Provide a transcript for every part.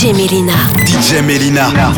DJ Melyna. DJ Melyna.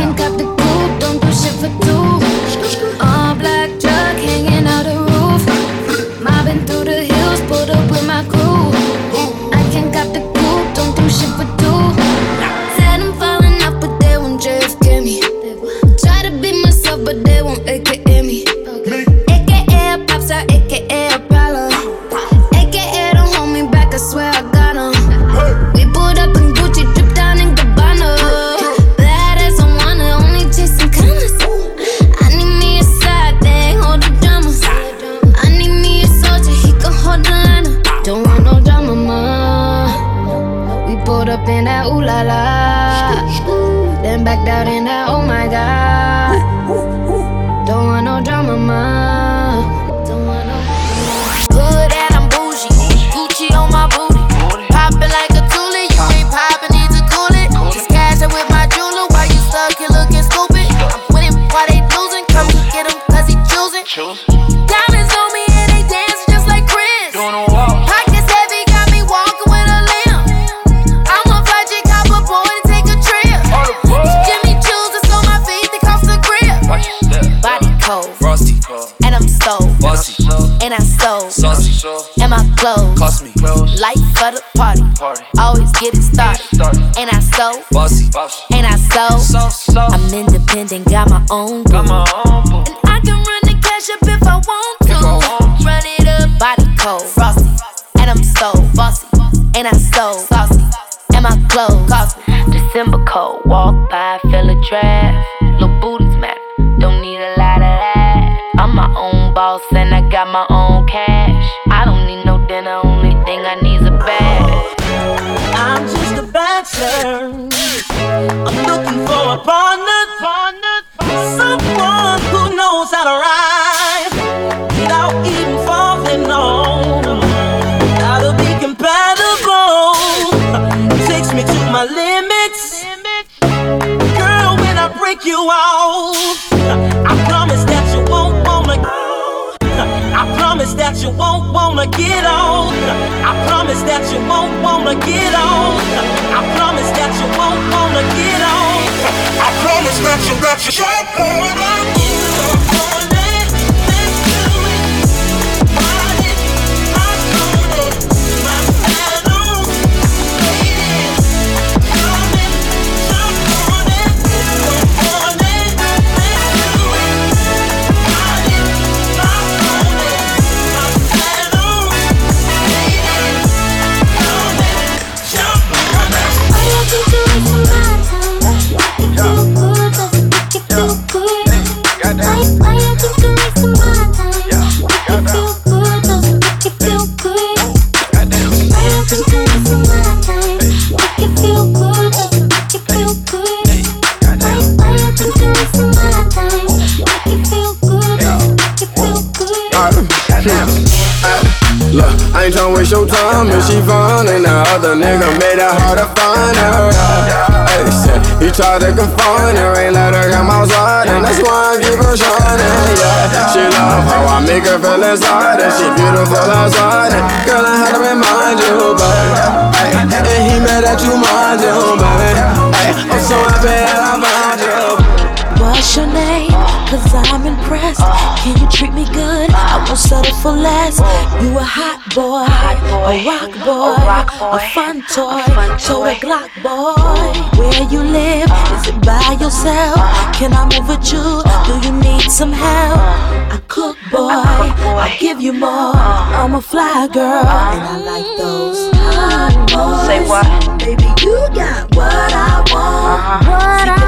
Own got boo. my own boo. And I can run the cash up if I want to. If I want to. Run it up, body cold, frosty. And I'm so bossy. And I so saucy. And my clothes cost me. December cold, walk by, feel a draft. Little booties matter, don't need a lot of that. I'm my own boss and I got my own cash. I don't need no dinner, only thing I need is a bag. I'm just a bachelor. I'm looking for a partner, partner, wanna get on. I promise that you won't wanna get on. I promise that you won't wanna get on. I promise that you that you won't on. Tried to confine her Ain't let her come outside And that's why I keep her shining, yeah She love how I make her feel inside And she beautiful outside And girl, I had to remind you, baby And he mad that you mind you, baby I'm so happy that I found you What's your name? Cause I'm impressed. Can you treat me good? I settle for less. You a hot boy, a rock boy, a fun toy, toy Glock boy. Where you live? Is it by yourself? Can I move with you? Do you need some help? I cook, boy. I give you more. I'm a fly girl, and I like those hot boys. Say what? Baby, you got what I want. Uh-huh. Y'all be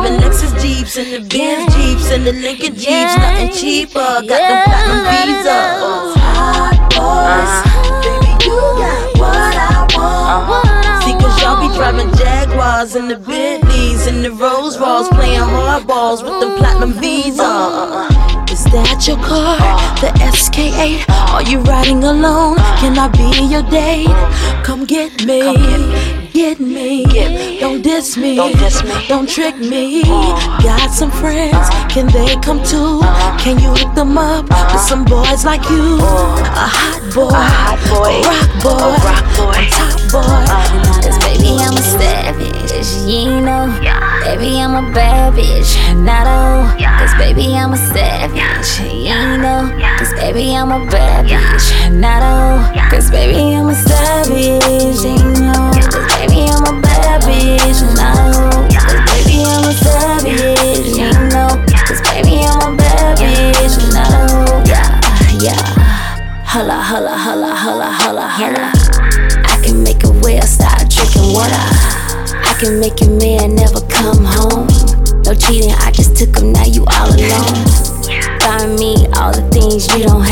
driving Lexus Jeeps and the Benz Jeeps and the Lincoln Jeeps, nothing cheaper. Got them platinum visas. Hot boys, uh-huh. baby, you got what I want. Uh-huh. See, cause y'all be driving Jaguars and the Bentleys and the Rolls Royce, playing hardballs with them platinum visas. Uh-huh. Is that your car? The XK8? Are you riding alone? Can I be your date? Come get me. Get me. Get me, don't diss me. Don't trick me. Uh-huh. Got some friends. Can they come too? Uh-huh. Can you hook them up with uh-huh. some boys like you? A hot boy. A rock boy. A top boy. Cause baby, I'm a savage. you ain't know. Baby, I'm a bad bitch, not a hoe. Cause baby, I'm a savage, you ain't know. Cause baby, I'm a bad bitch, not a hoe. Cause baby, I'm a savage, you know. A bad bitch, not a hoe. Cause baby, I'm a savage, you know. Cause baby, I'm a bad bitch, not a hoe. Yeah, yeah. Holla, holla, holla, holla, holla, holla. I can make a whale stop drinking water. I can make your man never come home. No cheating, I just took him, now you all alone. Find me all the things you don't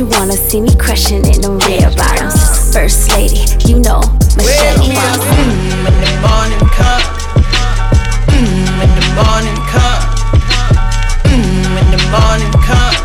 you wanna see me crushing in them red bottoms. First lady, you know, Michelle Wake me up mm, when the morning come. Mm, when the morning come. Mm, when the morning come.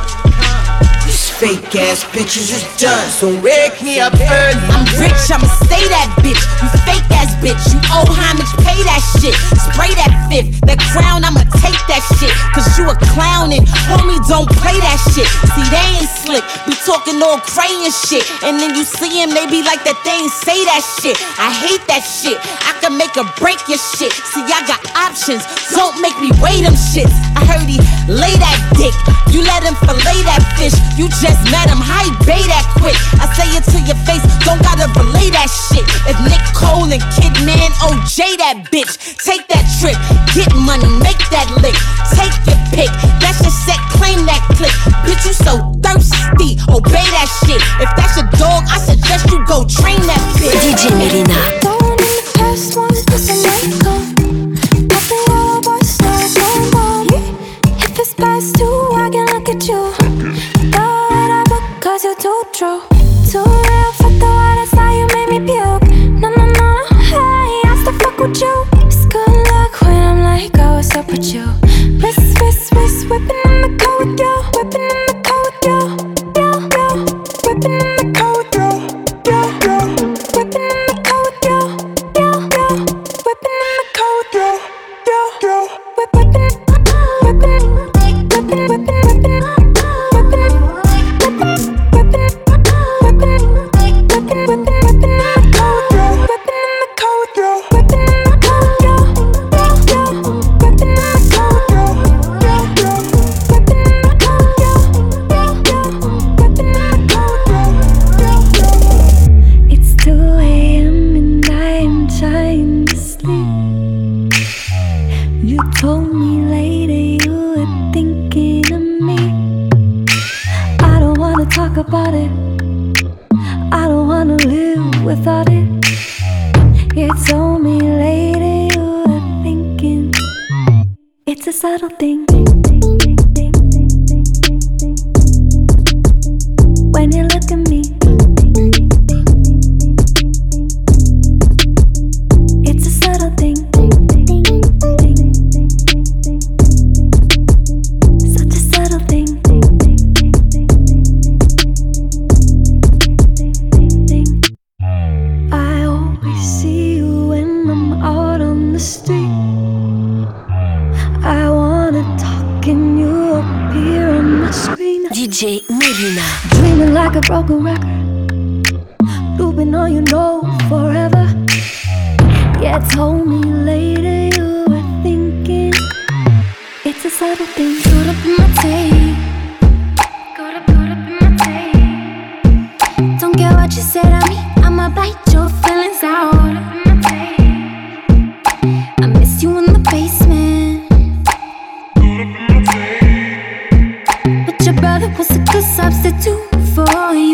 These fake ass bitches is done, so wake me up early. I'm rich, I'ma stay that bitch. You fake ass bitch, you owe homage, pay that shit. Spray that fifth, that crown, I'ma take that shit. Cause you a clown and homie, don't play that shit. See, they ain't slick, be talking all crayon shit. And then you see him, they be like that, they ain't say that shit. I hate that shit, I can make or break your shit. See, I got options, don't make me weigh them shits. I heard he lay that dick, you let him fillet that fish. You just met him, how he bay that quick. I say it to your face, don't gotta relay that shit. If Nick Cole and Kidman OJ that bitch, take that trip, get money, make that lick, take your pick. That's your set, claim that click. Bitch, you so thirsty, obey that shit. If that's your dog, I suggest you go train that bitch. DJ Melyna. do for you?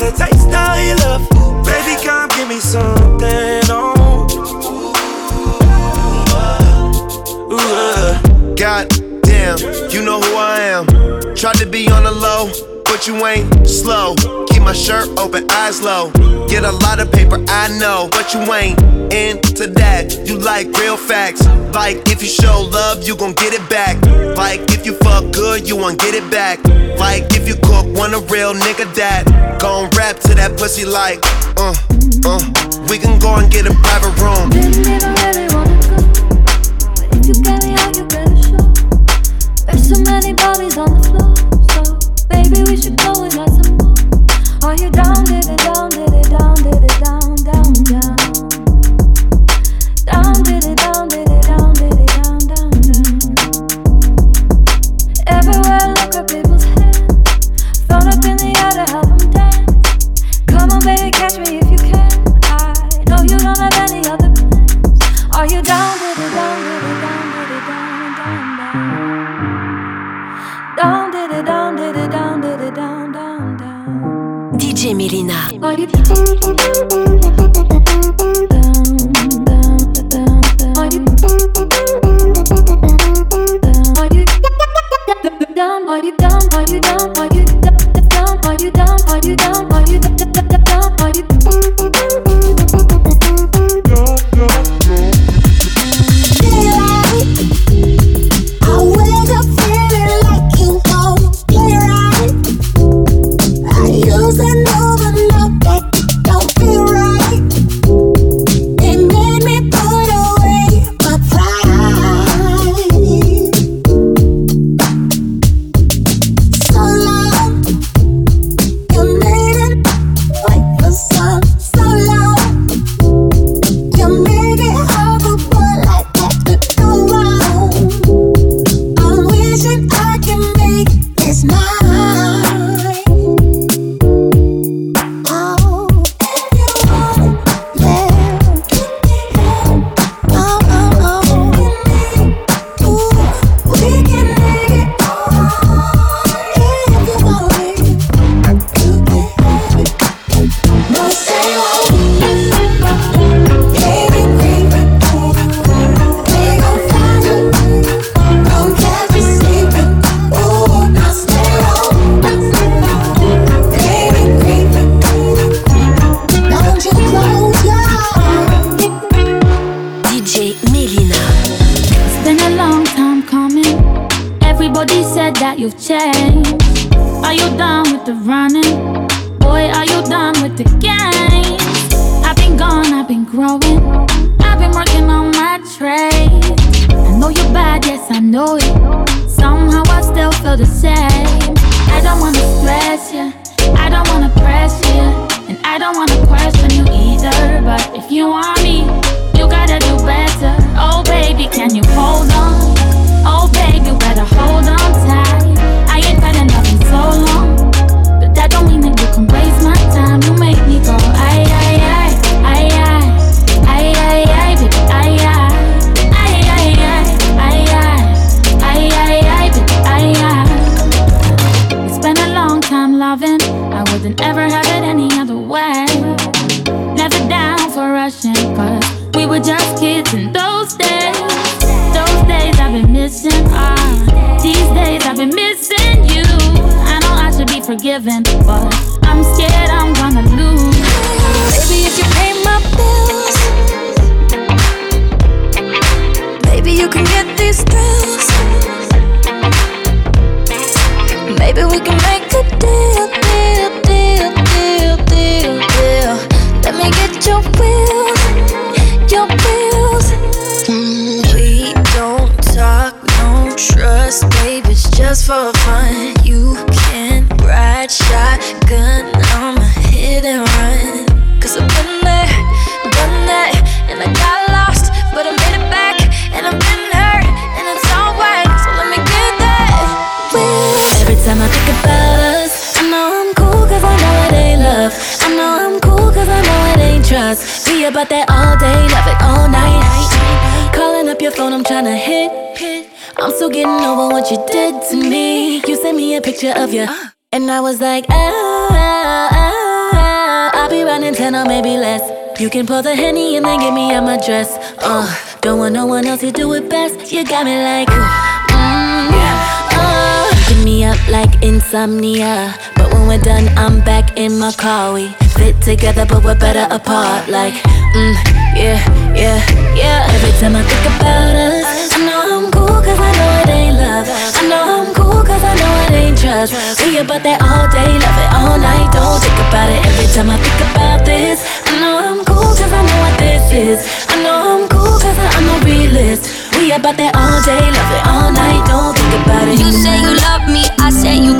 Know you love. Baby, come give me something. Oh. Uh. God damn, you know who I am. Tried to be on the low, but you ain't slow. Keep my shirt open, eyes low. Get a lot of paper, I know, but you ain't into that. You like real facts. Like if you show love, you gon' get it back. Like if you fuck good, you won't get it back. Like if you cook, want a real nigga that gon' rap to that pussy like, uh, uh. We can go and get a private room. There's so many bodies on the floor, Maybe we should go and got some more. Are you down, living down? the right. Loving. I wouldn't ever have it any other way. Never down for rushing, cause we were just kids in those days. Those days I've been missing. Ah, these days I've been missing you. I know I should be forgiven, but I'm scared I'm gonna lose. Baby, if you pay my bills, maybe you can get these thrills. Maybe we can make a deal, your wheels, your wheels. Mm, we don't talk, no trust, babe. It's just for ain't. Be about that all day, love it all night. Calling up your phone, I'm tryna hit. I'm still getting over what you did to me. You sent me a picture of you, and I was like, ah, ah, ah, I ten or maybe less. You can pull the henny and then get me out my dress. Uh, don't want no one else to do it best. You got me like, mm, uh, keeping me up like insomnia. But we're done, I'm back in my car. We fit together, but we're better apart. Like, mm, yeah, yeah, yeah. Every time I think about us, I know I'm cool, cause I know it ain't love. I know I'm cool, cause I know it ain't trust. We about that all day, love it all night. Don't think about it every time I think about this. I know I'm cool, cause I know what this is. I know I'm cool, cause I'm a realist. We about that all day, love it all night. Don't think about it. You say you love me, I say you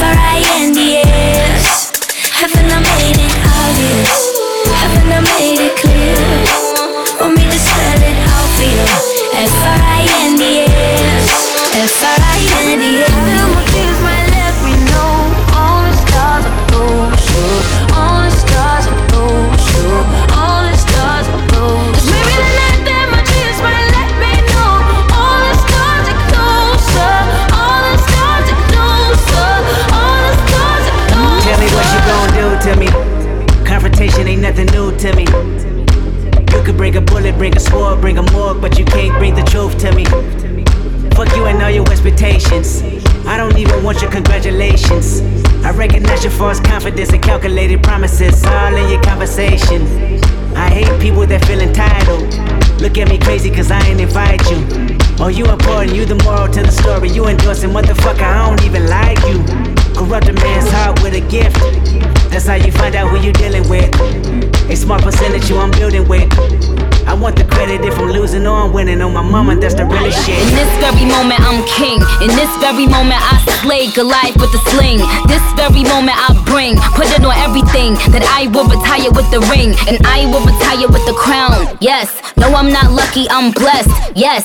F-R-I-N-D-S invite you. Oh, you important, you the moral to the story. You endorsing, motherfucker, I don't even like you. Corrupt a man's heart with a gift. That's how you find out who you dealing with. A smart percentage you I'm building with. I want the credit if I'm losing or I'm winning. On my mama, that's the real shit. In this very moment, I'm king. In this very moment, I slay Goliath with the sling. This very moment, I bring, put it on everything. That I will retire with the ring, and I will retire with the crown. Yes, no, I'm not lucky, I'm blessed. Yes,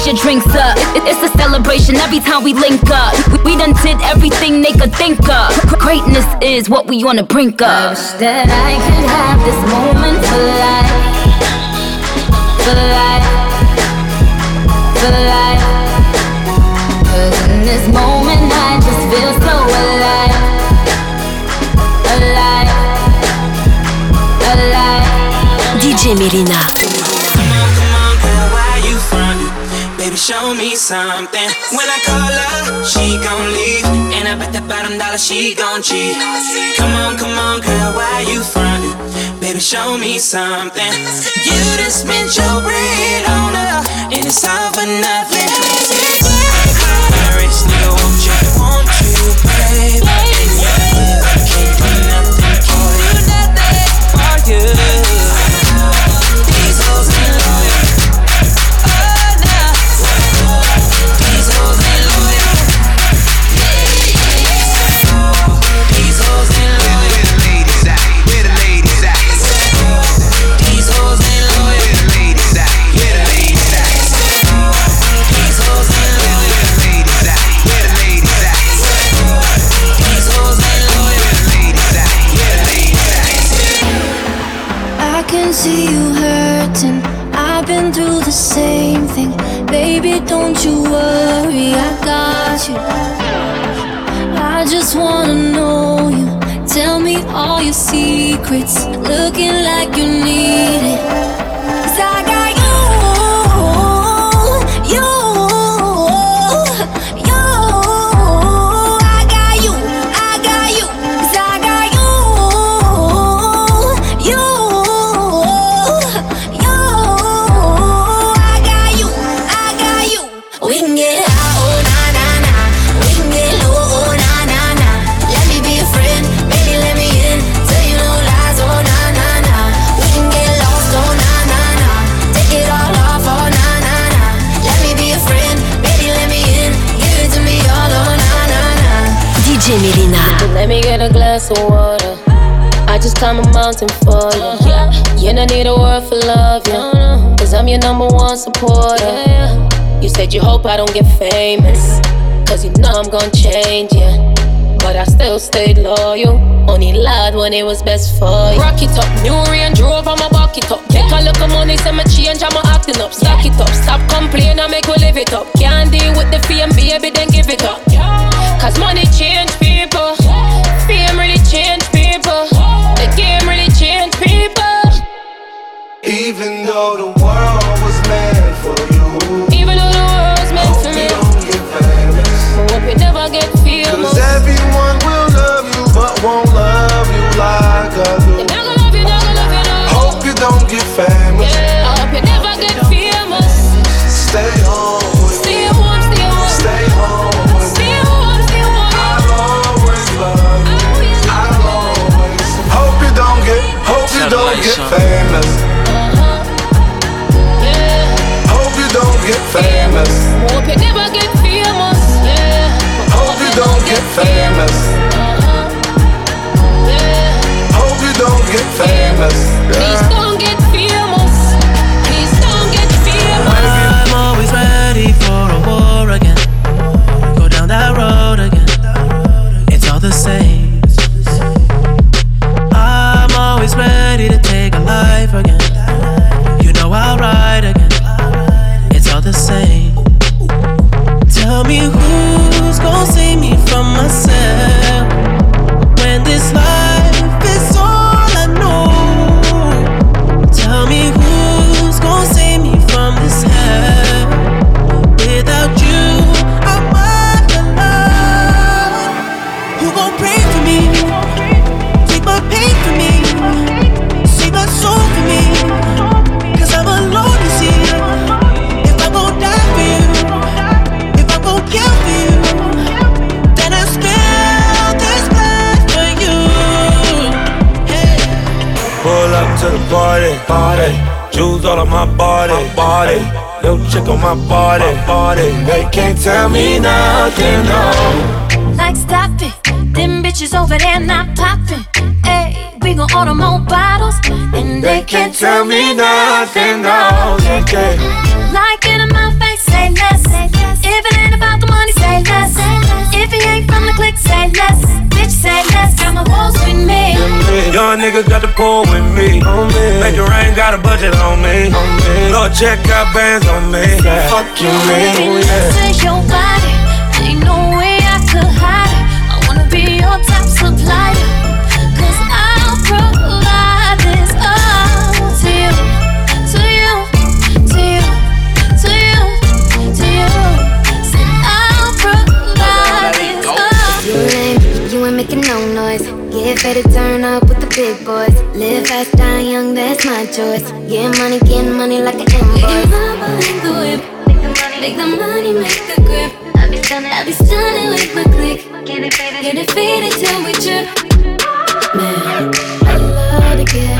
put your drinks up. It- It's a celebration every time we link up. We, done did everything they could think of. Greatness is what we the brink of. That I could have this moment for life. For life. For life. Cause in this moment I just feel so alive. Alive. Alive. DJ Melyna. Show me something. When I call her, she gon' leave. And I bet that bottom dollar she gon' cheat. Come on, come on, girl, why you frontin'? Baby, show me something. You done spent your bread on her, and it's all for nothing. кипить. Glass of water. I just climb a mountain for you. You don't need a word for love, yeah. Cause I'm your number one supporter. You said you hope I don't get famous. Cause you know I'm gonna change, yeah. But I still stayed loyal. Only lied when it was best for you. Rock it up, new Range Rover, I'ma back it up. Take a look at money, say me change, I'ma acting up. Stack it up, stop complaining, I make we live it up. Can't deal with the fame, baby, then give it up. Cause money change Even though the world was meant for you, Even though the world's meant hope for you me, don't get famous. hope you never get me nothing, no. Like stop it, them bitches over there not popping. Hey, we gon' order more bottles, and they can't tell me nothing, no. Young nigga got the pull with me. Make it rain, got a budget on me. Lord, check out bands on me. Fuck you, Baby, man. Oh, this is your body. Ain't no way I could hide it. I wanna be your top supplier. Cause I'll provide this all to you. To you. To you. To you. To you. Said I'll provide this all. You ain't, you ain't making no noise. Get ready to turn up with the big boys. Live fast, die young, that's my choice. Get money, get money like an invoice. Get my behind the whip. Make the money, make the grip. I be stunning, I be stunning with my click. Get it faded, get it faded till we trip. Man, I love to get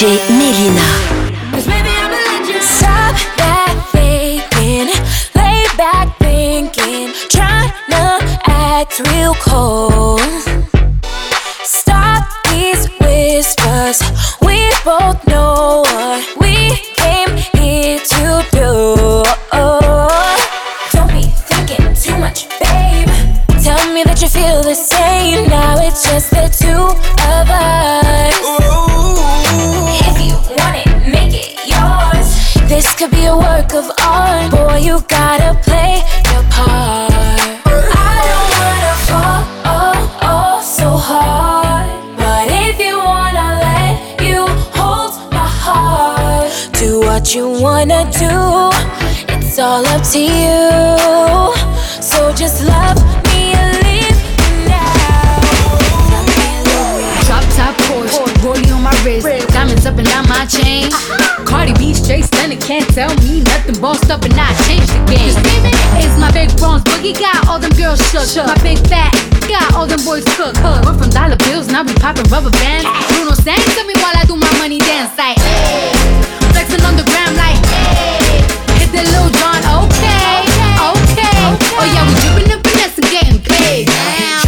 DJ This could be a work of art. Boy, you gotta play your part. I don't wanna fall oh, oh, so hard. But if you wanna let you hold my heart, do what you wanna do. It's all up to you. So just love me and leave me now. Drop top Porsche, rollie on my wrist, diamonds up and down my chain me straight stunning. Can't tell me nothing. Bossed up and I changed the game. It's my big bronze boogie. Got all them girls shook. shook. My big fat got all them boys cook. cook. We're from dollar bills. Now we popping rubber bands. Bruno sang to me while I do my money dance. Like, hey. flexing on the ground like, hey. hit the little John. Okay. Okay. okay, okay. Oh yeah, we dripping and finessing, getting paid. Damn.